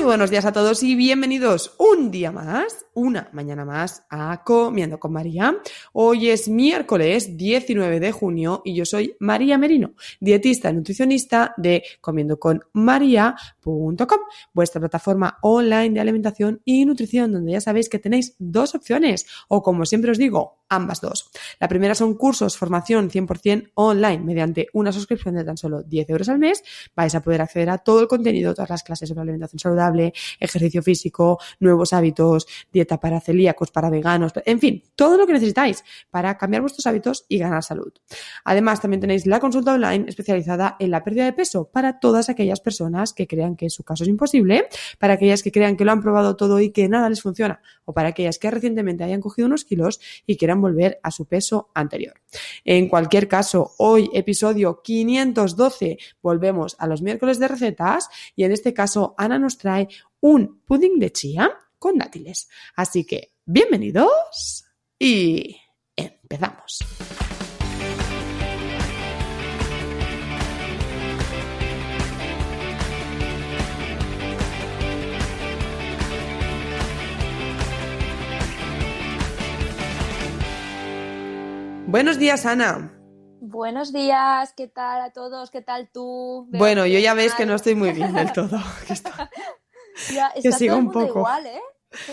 Muy buenos días a todos y bienvenidos un día más, una mañana más a Comiendo con María. Hoy es miércoles 19 de junio y yo soy María Merino, dietista y nutricionista de comiendoconmaria.com, vuestra plataforma online de alimentación y nutrición donde ya sabéis que tenéis dos opciones o como siempre os digo, ambas dos. La primera son cursos, formación 100% online mediante una suscripción de tan solo 10 euros al mes. Vais a poder acceder a todo el contenido, todas las clases sobre alimentación saludable, ejercicio físico, nuevos hábitos, dieta para celíacos, para veganos, en fin, todo lo que necesitáis para cambiar vuestros hábitos y ganar salud. Además, también tenéis la consulta online especializada en la pérdida de peso para todas aquellas personas que crean que su caso es imposible, para aquellas que crean que lo han probado todo y que nada les funciona, o para aquellas que recientemente hayan cogido unos kilos y quieran volver a su peso anterior. En cualquier caso, hoy episodio 512 volvemos a los miércoles de recetas y en este caso Ana nos trae un pudding de chía con dátiles. Así que, bienvenidos y empezamos. Buenos días, Ana. Buenos días, ¿qué tal a todos? ¿Qué tal tú? Bueno, yo ya ves que no estoy muy bien del todo. que Ya, sigo todo el un poco. igual, ¿eh?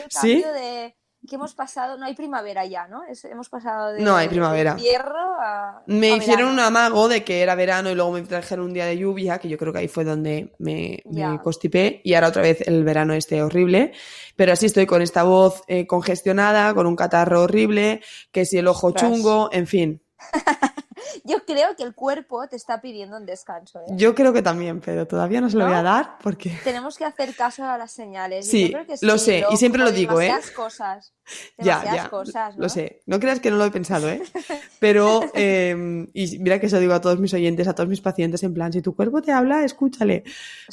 ¿Sí? de que hemos pasado, no hay primavera ya, ¿no? Es- hemos pasado de No hay primavera. de invierno a Me a hicieron un amago de que era verano y luego me trajeron un día de lluvia, que yo creo que ahí fue donde me, me constipé, y ahora otra vez el verano este horrible. Pero así estoy con esta voz eh, congestionada, con un catarro horrible, que si el ojo chungo, en fin. Yo creo que el cuerpo te está pidiendo un descanso, ¿eh? Yo creo que también, pero todavía no se lo ¿No? voy a dar porque... Tenemos que hacer caso a las señales. Sí, yo creo que lo sí, sé, y siempre lo digo, ¿eh? cosas. Ya, ya, cosas, ¿no? lo sé. No creas que no lo he pensado, ¿eh? Pero, eh, y mira que eso digo a todos mis oyentes, a todos mis pacientes, en plan, si tu cuerpo te habla, escúchale.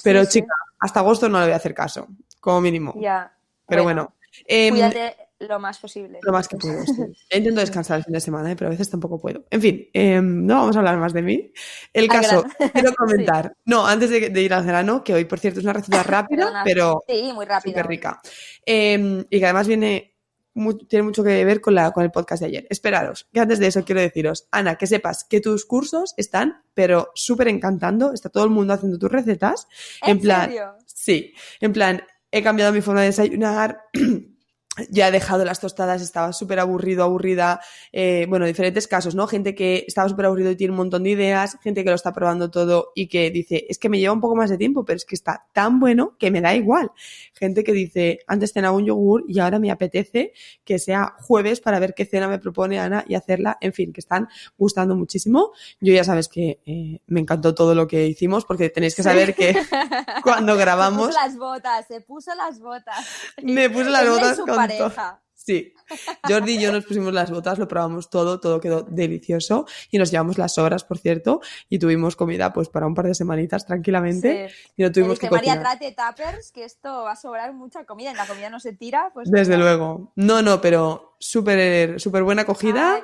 Pero Sí, sí, chica, hasta agosto no le voy a hacer caso, como mínimo. Ya. Pero bueno, em, Cuídate lo más posible. lo más que puedo. sí. Intento descansar el fin de semana, ¿eh? pero a veces tampoco puedo. En fin, em, no vamos a hablar más de mí. El caso, quiero comentar. No, antes de, de ir al grano, que hoy, por cierto, es una receta rápida, Perdona. pero Sí, muy rápido. súper rica. Em, y que además viene tiene mucho que ver con, la, con el podcast de ayer. Esperaros, que antes de eso quiero deciros, Ana, que sepas que tus cursos están, pero súper encantando. Está todo el mundo haciendo tus recetas. ¿En, plan, serio? Sí, en plan, he cambiado mi forma de desayunar. Ya he dejado las tostadas, estaba súper aburrido, aburrida. eh, bueno, diferentes casos, ¿no? Gente que estaba súper aburrido y tiene un montón de ideas, gente que lo está probando todo y que dice, es que me lleva un poco más de tiempo, pero es que está tan bueno que me da igual. Gente que dice, antes cenaba un yogur y ahora me apetece que sea jueves para ver qué cena me propone Ana y hacerla. En fin, que están gustando muchísimo. Yo ya sabes que eh, me encantó todo lo que hicimos porque tenéis que saber que cuando grabamos Se puso las botas, se puso las botas. me puse las botas con. Pareja. Sí. Jordi y yo nos pusimos las botas, lo probamos todo, todo quedó delicioso y nos llevamos las sobras, por cierto, y tuvimos comida pues para un par de semanitas tranquilamente Sí. y no tuvimos que María, cocinar. trate tuppers, que esto va a sobrar mucha comida. Y la comida no se tira, pues. Desde luego. No, no, pero súper súper buena acogida. Ay,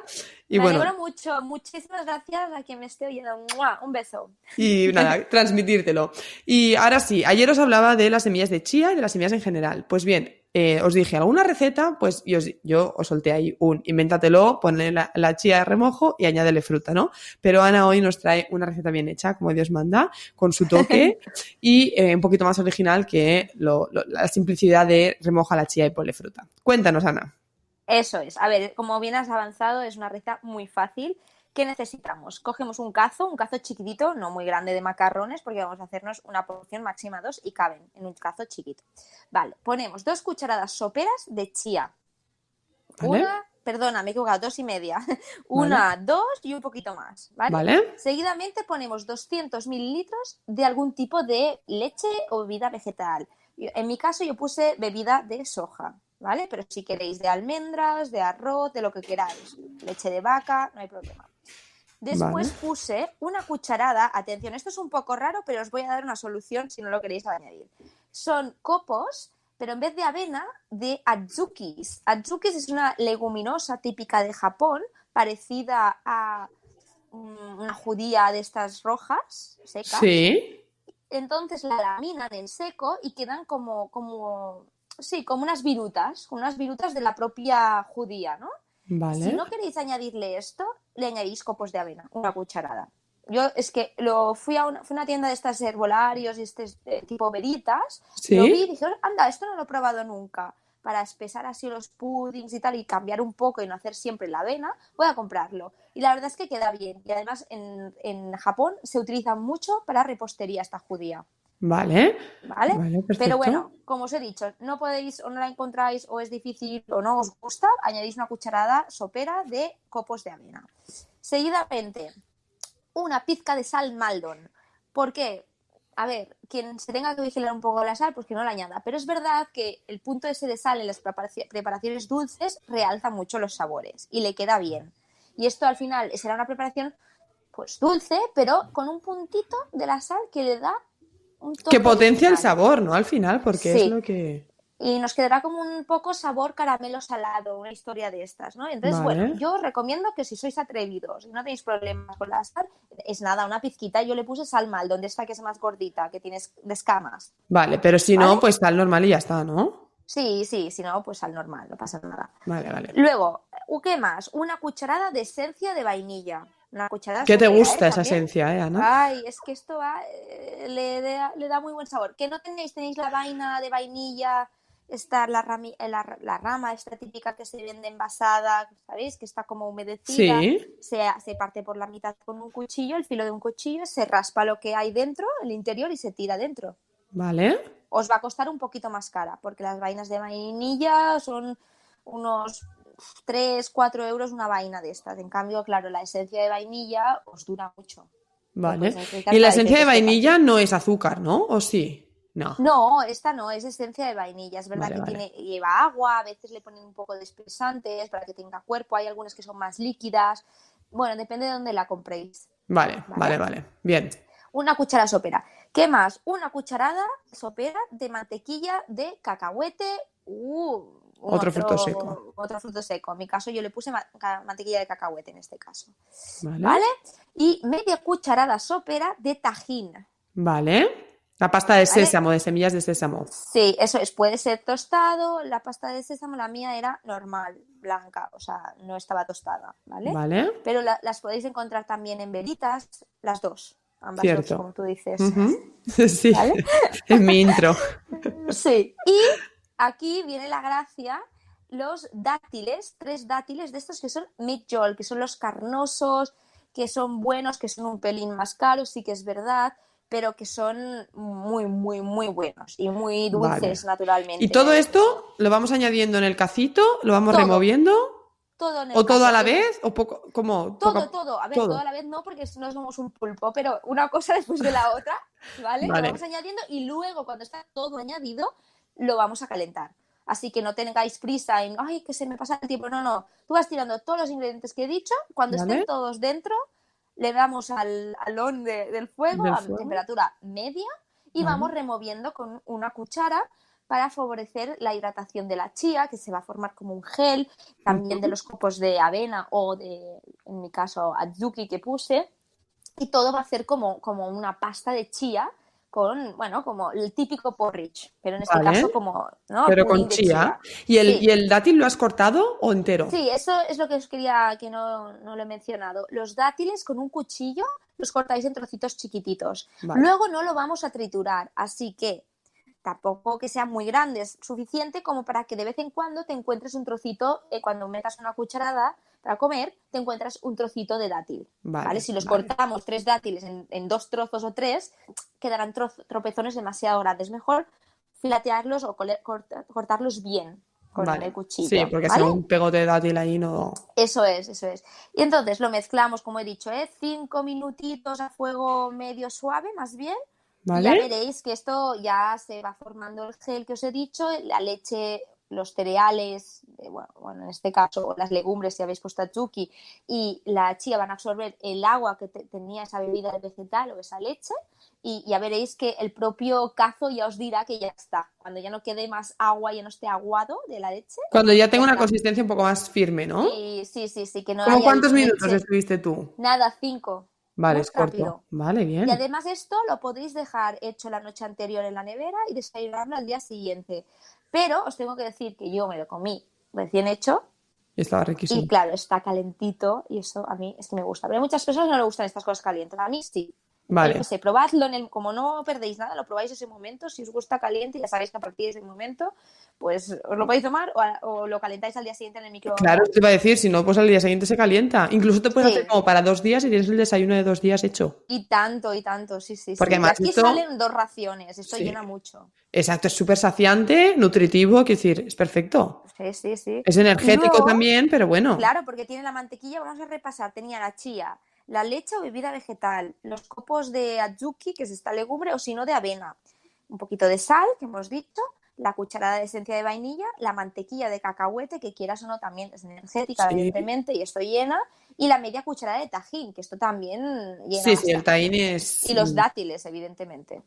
y me bueno, alegro mucho. Muchísimas gracias a quien me esté oyendo. ¡Mua! Un beso. y nada, transmitírtelo. Y ahora sí, ayer os hablaba de las semillas de chía y de las semillas en general. Pues bien, eh, os dije, ¿alguna receta? Pues yo, os- yo os solté ahí un invéntatelo, ponle la, la chía de remojo y añádele fruta, ¿no? Pero Ana hoy nos trae una receta bien hecha, como Dios manda, con su toque y eh, un poquito más original que lo- lo- la simplicidad de remoja la chía y ponle fruta. Cuéntanos, Ana. Eso es. A ver, como bien has avanzado, es una receta muy fácil. ¿Qué necesitamos? Cogemos un cazo, un cazo chiquitito, no muy grande de macarrones, porque vamos a hacernos una porción máxima dos y caben en un cazo chiquito. Vale, ponemos dos cucharadas soperas de chía. ¿Vale? Una, perdona, me he equivocado, dos y media. Una, dos y un poquito más. ¿vale? ¿Vale? Seguidamente ponemos 200 mililitros de algún tipo de leche o bebida vegetal. En mi caso yo puse bebida de soja, ¿vale? Pero si queréis de almendras, de arroz, de lo que queráis. Leche de vaca, no hay problema. Después Vale. puse una cucharada, atención, esto es un poco raro, pero os voy a dar una solución si no lo queréis añadir. Son copos, pero en vez de avena, de adzukis. Adzukis es una leguminosa típica de Japón, parecida a mm, una judía de estas rojas, secas. Sí. Entonces la laminan en seco y quedan como, como, sí, como unas virutas, unas virutas de la propia judía, ¿no? Vale. Si no queréis añadirle esto, le añadís copos de avena, una cucharada. Yo es que lo fui a una, fui a una tienda de estas herbolarios y este eh, tipo veritas, Sí. lo vi y dije, anda, esto no lo he probado nunca. Para espesar así los puddings y tal y cambiar un poco y no hacer siempre la avena, voy a comprarlo. Y la verdad es que queda bien. Y además en, en Japón se utiliza mucho para repostería esta judía. Vale. ¿Vale? Pero bueno, como os he dicho, no podéis o no la encontráis o es difícil o no os gusta, añadís una cucharada sopera de copos de avena. Seguidamente, una pizca de sal Maldon. ¿Por qué? A ver, quien se tenga que vigilar un poco la sal, pues que no la añada. Pero es verdad que el punto ese de sal en las preparaci- preparaciones dulces realza mucho los sabores y le queda bien. Y esto al final será una preparación pues dulce, pero con un puntito de la sal que le da un toque Que potencia el sabor, ¿no? Al final, porque Sí. es lo que. y nos quedará como un poco sabor caramelo salado, una historia de estas, ¿no? Entonces, Vale. bueno, yo os recomiendo que si sois atrevidos y no tenéis problemas con la sal, es nada, una pizquita, yo le puse sal mal, donde está que es más gordita, que tienes de escamas. Vale, pero si no, pues tal normal y ya está, ¿no? Sí, sí, si no, pues al normal, no pasa nada. Vale, vale. Luego, ¿qué más? Una cucharada de esencia de vainilla. Una cucharada ¿Qué te gusta ¿eh? esa También. esencia, eh, Ana? Ay, es que esto va, eh, le, da, le da muy buen sabor. Que no tenéis, tenéis la vaina de vainilla, está la, rami- eh, la, la rama esta típica que se vende envasada, ¿sabéis? Que está como humedecida. Sí. Se, se parte por la mitad con un cuchillo, el filo de un cuchillo, se raspa lo que hay dentro, el interior, y se tira dentro. Vale. Os va a costar un poquito más cara, porque las vainas de vainilla son unos 3, 4 euros una vaina de estas. En cambio, claro, la esencia de vainilla os dura mucho. Vale. Pues Y la esencia de vainilla no es azúcar, ¿no? ¿O sí? No. No, esta no, es esencia de vainilla. Es verdad Vale, que vale. tiene, lleva agua, a veces le ponen un poco de espesantes para que tenga cuerpo. Hay algunas que son más líquidas. Bueno, depende de dónde la compréis. Vale, vale, Vale. vale. Bien. Una cuchara sopera. ¿Qué más? Una cucharada sopera de mantequilla de cacahuete. Uh, Otro fruto seco. Otro fruto seco. En mi caso yo le puse ma- mantequilla de cacahuete en este caso. Vale. ¿Vale? Y media cucharada sopera de tajín. Vale. La pasta de Vale. sésamo, de semillas de sésamo. Sí, eso es. Puede ser tostado. La pasta de sésamo, la mía era normal, blanca. O sea, no estaba tostada. ¿Vale? Vale. Pero la- las podéis encontrar también en velitas, las dos. Ambas Cierto. dos, como tú dices. Ujú. Sí. ¿Vale? En mi intro. Sí. Y aquí viene la gracia, los dátiles, tres dátiles de estos que son midjol, que son los carnosos, que son buenos, que son un pelín más caros, sí que es verdad, pero que son muy, muy, muy buenos y muy dulces naturalmente. Y todo esto lo vamos añadiendo en el cacito, lo vamos Todo. removiendo, Todo en el o todo a la vez, o poco, como Todo, poco- todo. A ver, todo. todo. a la vez no, porque no somos un pulpo, pero una cosa después de la otra, ¿vale? Vale. Lo vamos añadiendo y luego, cuando está todo añadido, lo vamos a calentar. Así que no tengáis prisa en, ay, que se me pasa el tiempo. No, no. Tú vas tirando todos los ingredientes que he dicho. Cuando Vale. estén todos dentro, le damos al, al on de- del fuego a fuego. temperatura media y Vale. vamos removiendo con una cuchara para favorecer la hidratación de la chía, que se va a formar como un gel, también de los copos de avena o de, en mi caso, adzuki que puse. Y todo va a ser como, como una pasta de chía con, bueno, como el típico porridge, pero en este Vale. caso como, ¿no? Pero con chía. ¿Y el, Sí. ¿Y el dátil lo has cortado o entero? Sí, eso es lo que os quería que no, no lo he mencionado. Los dátiles con un cuchillo los cortáis en trocitos chiquititos. Vale. Luego no lo vamos a triturar, así que tampoco que sean muy grandes, suficiente como para que de vez en cuando te encuentres un trocito, eh, cuando metas una cucharada para comer, te encuentras un trocito de dátil. Vale, ¿vale? Si los vale. cortamos tres dátiles en, en dos trozos o tres, quedarán tropezones demasiado grandes. Mejor filatearlos o corta- cortarlos bien con Vale. el cuchillo. Sí, porque si un pegote de dátil ahí no. Eso es, eso es. Y entonces lo mezclamos, como he dicho, ¿eh? cinco minutitos a fuego medio suave, más bien. Y ya veréis que esto ya se va formando el gel que os he dicho, la leche, los cereales, eh, bueno, bueno, en este caso las legumbres si habéis puesto azuki y la chía van a absorber el agua que te- tenía esa bebida vegetal o esa leche y ya veréis que el propio cazo ya os dirá que ya está. Cuando ya no quede más agua, ya no esté aguado de la leche. Cuando ya tengo una consistencia un poco más firme, ¿no? Sí, sí, sí, que no ¿Cómo haya cuántos leche- minutos estuviste tú? Nada, cinco. Vale, es corto. rápido. Vale, bien. Y además esto lo podéis dejar hecho la noche anterior en la nevera y desayunarlo al día siguiente. Pero os tengo que decir que yo me lo comí recién hecho Estaba riquísimo. y claro, está calentito y eso a mí es que me gusta. Pero a muchas personas no le gustan estas cosas calientes. A mí sí. Vale. Sé, probadlo, en el, como no perdéis nada, lo probáis ese momento. Si os gusta caliente, ya sabéis que a partir de ese momento, pues os lo podéis tomar o, a- o lo calentáis al día siguiente en el microondas. Claro, te iba a decir, si no, pues al día siguiente se calienta. Incluso te puedes Sí. hacer como para dos días y tienes el desayuno de dos días hecho. Y tanto, y tanto, sí, sí. Porque sí. Además aquí esto- salen dos raciones, esto Sí. llena mucho. Exacto, es súper saciante, nutritivo, quiero decir, es perfecto. Sí, sí, sí. Es energético Luego, también, pero bueno. Claro, porque tiene la mantequilla, vamos a repasar, tenía la chía, la leche o bebida vegetal, los copos de adzuki, que es esta legumbre, o si no de avena, un poquito de sal, que hemos dicho, la cucharada de esencia de vainilla, la mantequilla de cacahuete, que quieras o no también es energética, Sí. evidentemente, y esto llena, y la media cucharada de tajín, que esto también llena Sí, sí, el tahín es Y los dátiles, evidentemente.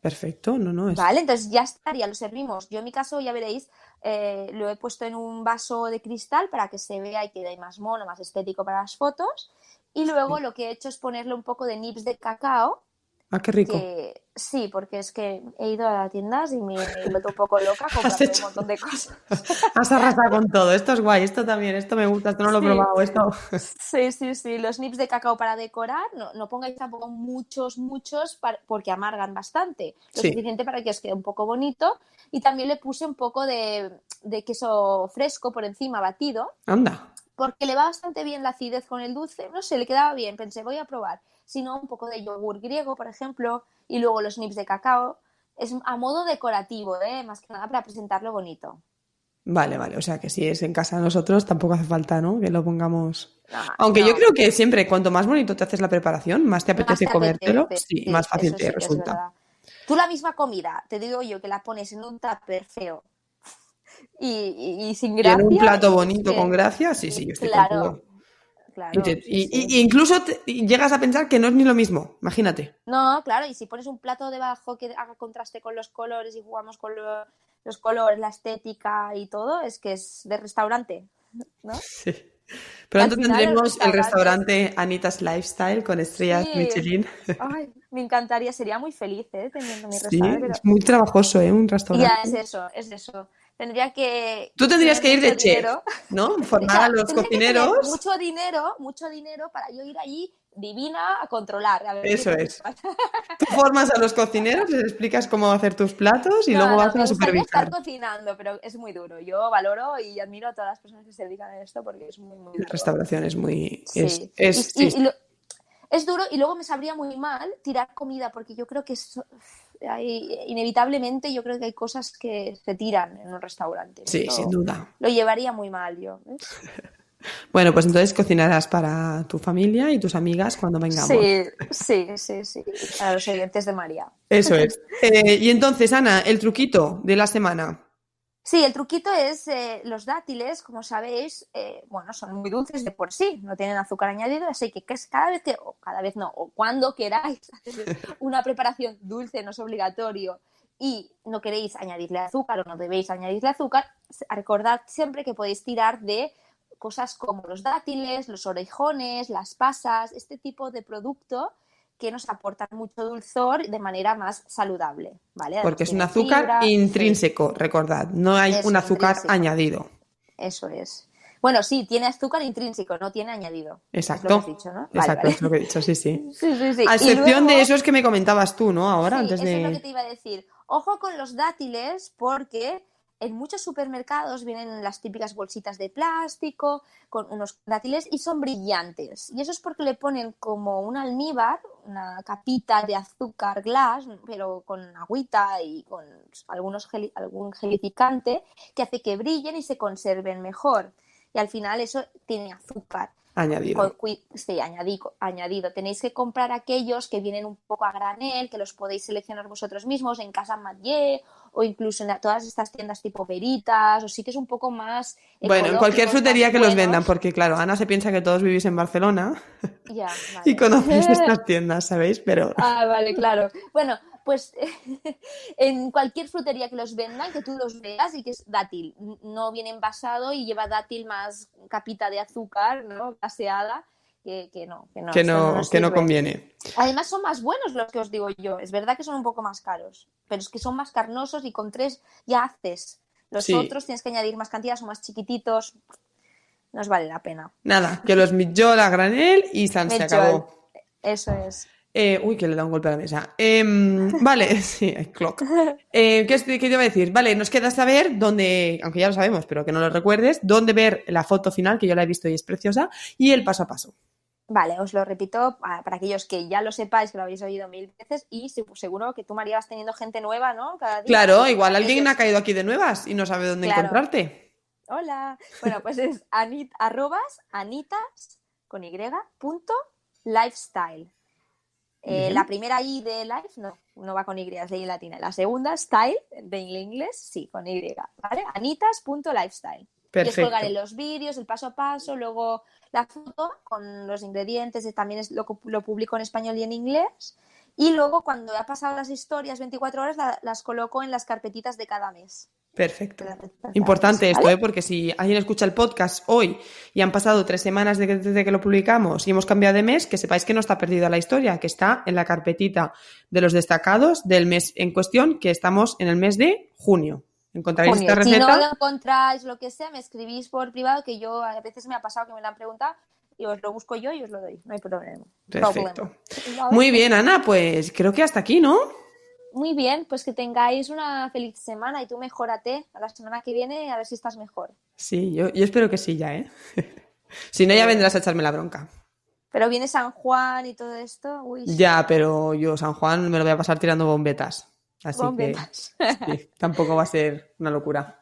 perfecto, no, no, es Vale, entonces ya estaría, lo servimos. Yo en mi caso, ya veréis, eh, lo he puesto en un vaso de cristal para que se vea y quede más mono, más estético para las fotos. Y luego lo que he hecho es ponerle un poco de nips de cacao, Ah, qué rico. que sí, porque es que he ido a tiendas y me he vuelto un poco loca Has comprando un hecho- montón de cosas. Has arrasado con todo. Esto es guay, esto también, esto me gusta, esto no lo he Sí. probado, esto. Sí, sí, sí, los nips de cacao para decorar, no, no pongáis tampoco muchos, muchos, porque amargan bastante. Lo Sí. suficiente para que os quede un poco bonito. Y también le puse un poco de, de queso fresco por encima, batido, Anda. Porque le va bastante bien la acidez con el dulce. No sé, le quedaba bien, pensé, voy a probar. Si no, un poco de yogur griego, por ejemplo, y luego los nips de cacao. Es a modo decorativo, ¿eh? más que nada para presentarlo bonito. Vale, vale, o sea que si es en casa de nosotros tampoco hace falta, ¿no? Que lo pongamos. No, Aunque no. yo creo que siempre, cuanto más bonito te haces la preparación, más te Más apetece te comértelo, apetece, sí, sí, más fácil te sí resulta. Tú la misma comida, te digo yo, que la pones en un tupper feo y, y- y sin gracia. un plato bonito que- con gracia, sí, sí, yo estoy Claro, contigo. claro. Y, te- sí, y- sí. y- y incluso te- llegas a pensar que no es ni lo mismo, imagínate. No, claro, y si pones un plato debajo que haga contraste con los colores y jugamos con lo- los colores, la estética y todo, es que es de restaurante, ¿no? Sí. Pronto tendremos el restaurante- Anita's Lifestyle con estrellas Sí. Michelin. Ay, me encantaría, sería muy feliz, ¿eh? Teniendo mi Sí, restaurante. pero- es muy trabajoso, ¿eh? Un Ya, restaurante. es eso, es eso. Tendría que... Tú tendrías que ir de chef, dinero. ¿no? Formar a los que cocineros. Mucho dinero, mucho dinero para yo ir allí divina a controlar. a ver Eso es. Tú formas a los cocineros, les explicas cómo hacer tus platos y No, luego no, vas me a supervisar. estar cocinando, pero es muy duro. Yo valoro y admiro a todas las personas que se dedican a esto porque es muy, muy La duro. restauración es muy... Sí. Es, es- Y- y- sí, y lo- es duro y luego me sabría muy mal tirar comida porque yo creo que es- hay- inevitablemente yo creo que hay cosas que se tiran en un restaurante. sí, Esto sin duda. Lo llevaría muy mal yo. Bueno, pues entonces cocinarás para tu familia y tus amigas cuando vengamos. Sí, sí, sí, sí. A los oyentes de María. Eso es. Eh, y entonces, Ana, el truquito de la semana. Sí, el truquito es eh, los dátiles, como sabéis, eh, bueno, son muy dulces de por sí, no tienen azúcar añadido, así que, cada vez que, o cada vez no, o cuando queráis hacer una preparación dulce, no es obligatorio, y no queréis añadirle azúcar o no debéis añadirle azúcar, recordad siempre que podéis tirar de cosas como los dátiles, los orejones, las pasas, este tipo de producto que nos aportan mucho dulzor de manera más saludable, ¿vale? Porque es un azúcar fibra, sí. intrínseco, recordad, no hay Es un azúcar intrínseco. añadido. Eso es. Bueno, sí, tiene azúcar intrínseco, no tiene añadido. Es Exacto. lo que has dicho, ¿no? Vale, Exacto, vale. es lo que he dicho, sí, sí. Sí, sí, sí. A excepción luego- de esos que me comentabas tú, ¿no? Ahora, Sí, antes eso es lo que de... te iba a decir. Ojo con los dátiles porque en muchos supermercados vienen las típicas bolsitas de plástico con unos dátiles y son brillantes. Y eso es porque le ponen como un almíbar, una capita de azúcar glass, pero con agüita y con algunos geli- algún gelificante que hace que brillen y se conserven mejor. Y al final eso tiene azúcar. Añadido. Sí, añadido, añadido. Tenéis que comprar aquellos que vienen un poco a granel, que los podéis seleccionar vosotros mismos en Casa Mathieu o incluso en la- todas estas tiendas tipo Veritas o sitios un poco más. Bueno, en cualquier frutería que los vendan, porque claro, Ana se piensa que todos vivís en Barcelona Ya, y conocéis estas tiendas, ¿sabéis? Pero Ah, vale, claro. Bueno, pues en cualquier frutería que los vendan, que tú los veas y que es dátil, no viene envasado y lleva dátil más capita de azúcar, ¿no? Gaseada, que, que no, que no. que no, nos que no sirve. conviene. Además son más buenos los que os digo yo. Es verdad que son un poco más caros, pero es que son más carnosos y con tres ya haces. Los Sí. otros tienes que añadir más cantidad, son más chiquititos. No os vale la pena. Nada, que los mitjol a granel y San se acabó. Eso es. Eh, uy, que le da un golpe a la mesa. Em, vale, sí, hay clock. Eh, ¿qué, qué te iba a decir? Vale, nos queda saber dónde, aunque ya lo sabemos, pero que no lo recuerdes, dónde ver la foto final, que yo la he visto y es preciosa, y el paso a paso. Vale, os lo repito ah, para aquellos que ya lo sepáis, que lo habéis oído mil veces y se- seguro que tú, María, vas teniendo gente nueva, ¿no? Cada día. Claro, igual alguien ha caído aquí de nuevas y no sabe dónde Claro. encontrarte. Hola. Bueno, pues es anit, arrobas anitas con y punto lifestyle. Eh, la primera I de life no, no va con Y, es de I latina. La segunda, style, de inglés, sí, con Y, ¿vale? anitas.lifestyle. Y Perfecto. colgaré los vídeos, el paso a paso, luego la foto con los ingredientes, también es, lo, lo publico en español y en inglés. Y luego, cuando ha pasado las historias 24 horas, la- las coloco en las carpetitas de cada mes. Perfecto. Importante esto. ¿eh? porque si alguien escucha el podcast hoy y han pasado tres semanas de que- desde que lo publicamos y hemos cambiado de mes, que sepáis que no está perdida la historia, que está en la carpetita de los destacados del mes en cuestión, que estamos en el mes de junio. Encontraréis esta Si receta. no lo encontráis, lo que sea, me escribís por privado, que yo a veces me ha pasado que me lo han preguntado y os lo busco yo y os lo doy. No hay problema. Perfecto. Muy bien, Ana, pues creo que hasta aquí, ¿no? Muy bien, pues que tengáis una feliz semana y tú mejórate a la semana que viene a ver si estás mejor. Sí, yo, yo espero que sí ya, ¿eh? si no, ya vendrás a echarme la bronca. Pero viene San Juan y todo esto. Uy, Ya, pero yo, San Juan, me lo voy a pasar tirando bombetas. Así que sí, tampoco va a ser una locura.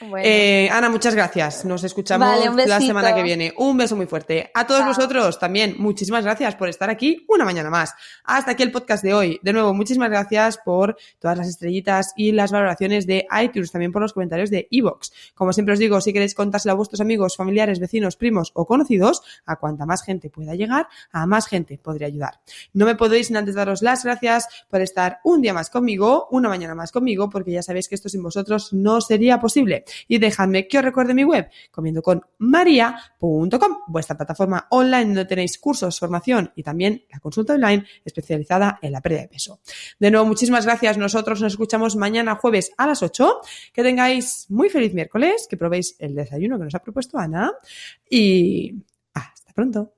Bueno, Eh, Ana, muchas gracias. Nos escuchamos Vale, la semana que viene. Un beso muy fuerte. A todos Chao. vosotros también, muchísimas gracias por estar aquí una mañana más. Hasta aquí el podcast de hoy. De nuevo, muchísimas gracias por todas las estrellitas y las valoraciones de iTunes, también por los comentarios de iVoox. Como siempre os digo, si queréis contárselo a vuestros amigos, familiares, vecinos, primos o conocidos, a cuanta más gente pueda llegar, a más gente podría ayudar. No me podéis sin antes daros las gracias por estar un día más conmigo, una mañana más conmigo, porque ya sabéis que esto sin vosotros no sería posible. Y dejadme que os recuerde mi web, comiendoconmaria.com, vuestra plataforma online donde tenéis cursos, formación y también la consulta online especializada en la pérdida de peso. De nuevo, muchísimas gracias. Nosotros nos escuchamos mañana jueves a las 8. Que tengáis muy feliz miércoles, que probéis el desayuno que nos ha propuesto Ana y hasta pronto.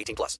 18 plus.